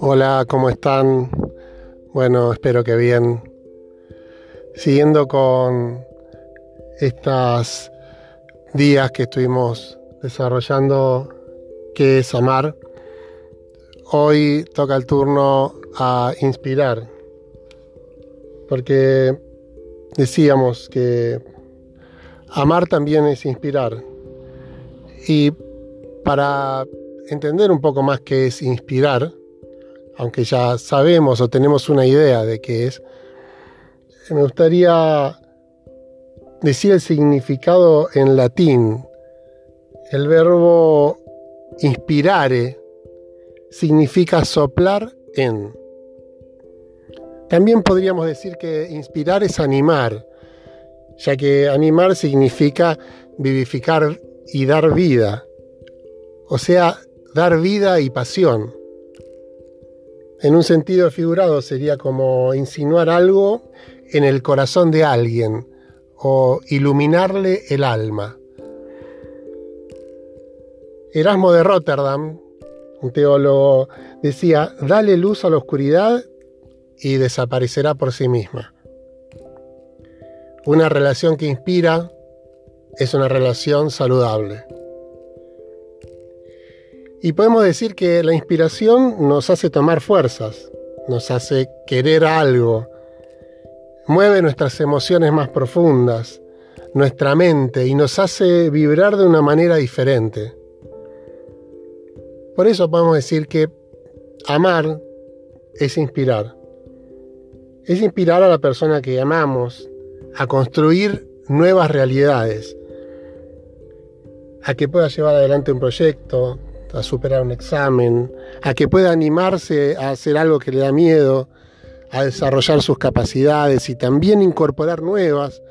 Hola, ¿cómo están? Bueno, espero que bien. Siguiendo con estos días que estuvimos desarrollando qué es amar, hoy toca el turno a inspirar, porque decíamos que amar también es inspirar. Y para entender un poco más qué es inspirar, aunque ya sabemos o tenemos una idea de qué es, me gustaría decir el significado en latín. El verbo inspirare significa soplar en. También podríamos decir que inspirar es animar, ya que animar significa vivificar y dar vida, o sea, dar vida y pasión. En un sentido figurado sería como insinuar algo en el corazón de alguien o iluminarle el alma. Erasmo de Rotterdam, un teólogo, decía, dale luz a la oscuridad y desaparecerá por sí misma. Una relación que inspira es una relación saludable. Y podemos decir que la inspiración nos hace tomar fuerzas, nos hace querer algo, mueve nuestras emociones más profundas, nuestra mente y nos hace vibrar de una manera diferente. Por eso podemos decir que amar es inspirar. Es inspirar a la persona que amamos a construir nuevas realidades, a que pueda llevar adelante un proyecto, a superar un examen, a que pueda animarse a hacer algo que le da miedo, a desarrollar sus capacidades y también incorporar nuevas,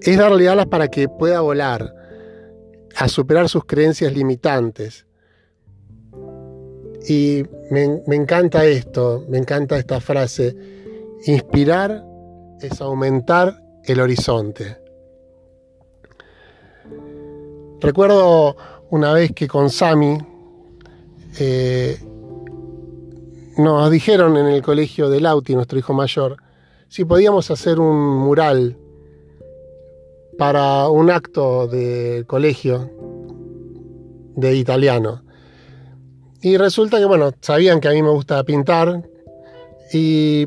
es darle alas para que pueda volar, a superar sus creencias limitantes. Y me, encanta esto, me encanta esta frase, inspirar es aumentar el horizonte. Recuerdo una vez que con Sami eh, nos dijeron en el colegio de Lauti, nuestro hijo mayor, si podíamos hacer un mural para un acto de colegio de italiano. Y resulta que, bueno, sabían que a mí me gusta pintar y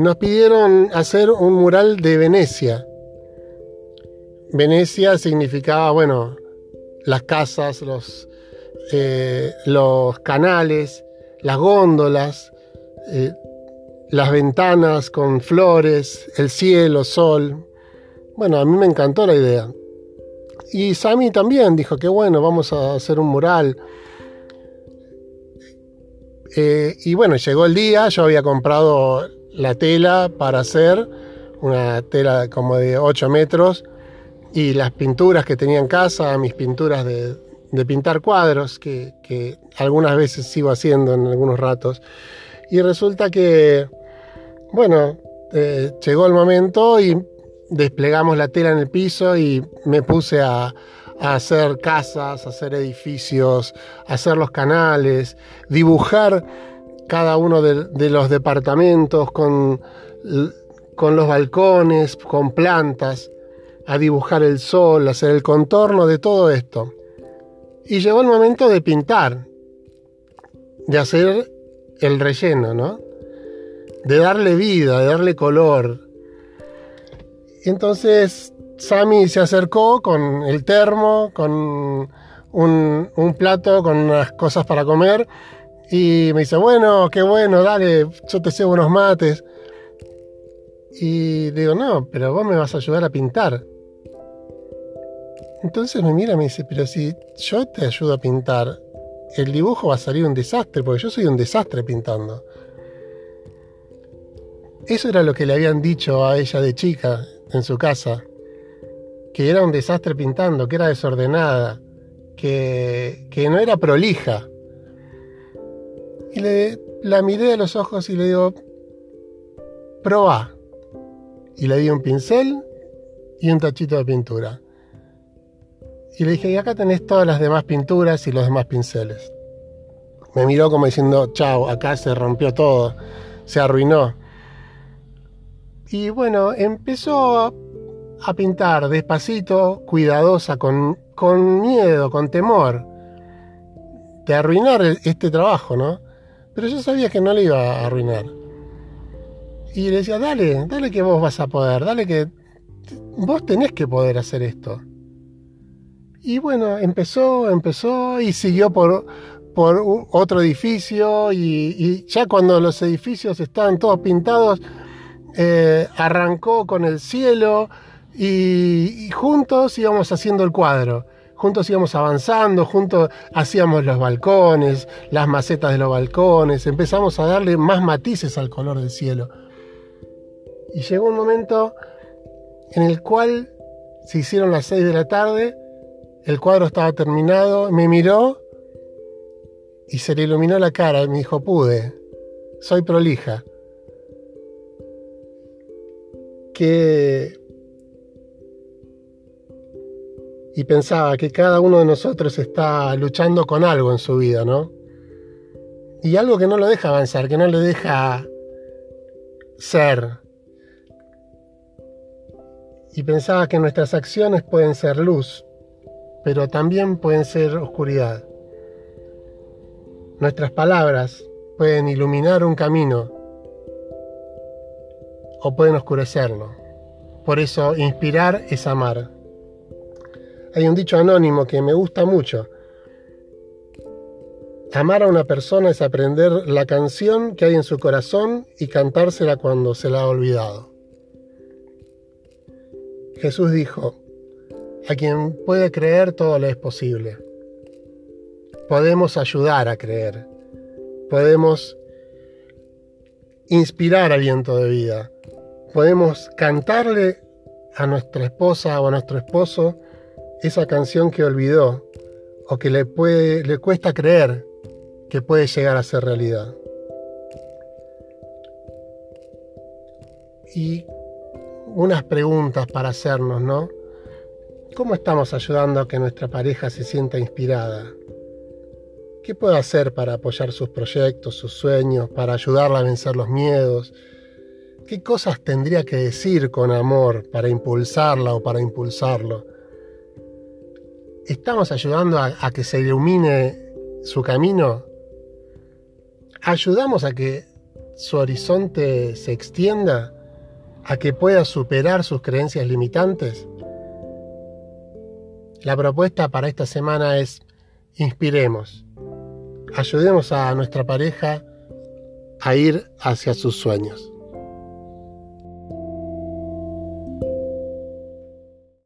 nos pidieron hacer un mural de Venecia. Venecia significaba, bueno, las casas, los, eh, los canales, las góndolas, eh, las ventanas con flores, el cielo, sol. Bueno, a mí me encantó la idea. Y Sami también dijo que bueno, vamos a hacer un mural. Eh, y bueno, llegó el día, yo había comprado la tela para hacer, una tela como de 8 metros, y las pinturas que tenía en casa, mis pinturas de, pintar cuadros, que, algunas veces sigo haciendo en algunos ratos. Y resulta que, bueno, eh, llegó el momento y desplegamos la tela en el piso y me puse a, hacer casas, hacer edificios, hacer los canales, dibujar cada uno de, los departamentos con, con los balcones, con plantas a dibujar el sol, a hacer el contorno de todo esto. Y llegó el momento de pintar, de hacer el relleno, ¿no? De darle vida, de darle color. Entonces Sammy se acercó con el termo, con un, un plato, con unas cosas para comer. Y me dice, bueno, qué bueno, dale, yo te cebo unos mates. Y digo, no, pero vos me vas a ayudar a pintar. Entonces me mira y me dice, pero si yo te ayudo a pintar, el dibujo va a salir un desastre, porque yo soy un desastre pintando. Eso era lo que le habían dicho a ella de chica en su casa, que era un desastre pintando, que era desordenada, que, que no era prolija. Y le, la miré a los ojos y le digo, probá. Y le di un pincel y un tachito de pintura. Y le dije, y acá tenés todas las demás pinturas y los demás pinceles. Me miró como diciendo, chao, acá se rompió todo, se arruinó. Y bueno, empezó a pintar despacito, cuidadosa, con, con miedo, con temor de arruinar este trabajo, ¿no? Pero yo sabía que no le iba a arruinar. Y le decía, dale, dale que vos vas a poder, dale que vos tenés que poder hacer esto. Y bueno, empezó, empezó y siguió por, por otro edificio y, ya cuando los edificios estaban todos pintados, eh, arrancó con el cielo y, y, juntos íbamos haciendo el cuadro. Juntos íbamos avanzando, juntos hacíamos los balcones, las macetas de los balcones, empezamos a darle más matices al color del cielo. Y llegó un momento en el cual se hicieron las seis de la tarde el cuadro estaba terminado, me miró y se le iluminó la cara y me dijo, pude, soy prolija. Que... Y pensaba que cada uno de nosotros está luchando con algo en su vida, ¿no? Y algo que no lo deja avanzar, que no le deja ser. Y pensaba que nuestras acciones pueden ser luz, pero también pueden ser oscuridad. Nuestras palabras pueden iluminar un camino o pueden oscurecerlo. Por eso inspirar es amar. Hay un dicho anónimo que me gusta mucho. Amar a una persona es aprender la canción que hay en su corazón y cantársela cuando se la ha olvidado. Jesús dijo, a quien puede creer todo le es posible. Podemos ayudar a creer. Podemos inspirar aliento de vida. Podemos cantarle a nuestra esposa o a nuestro esposo esa canción que olvidó o que le, puede, le cuesta creer que puede llegar a ser realidad. Y unas preguntas para hacernos, ¿no? ¿Cómo estamos ayudando a que nuestra pareja se sienta inspirada? ¿Qué puedo hacer para apoyar sus proyectos, sus sueños, para ayudarla a vencer los miedos? ¿Qué cosas tendría que decir con amor para impulsarla o para impulsarlo? ¿Estamos ayudando a, que se ilumine su camino? ¿Ayudamos a que su horizonte se extienda? ¿A que pueda superar sus creencias limitantes? La propuesta para esta semana es inspiremos, ayudemos a nuestra pareja a ir hacia sus sueños.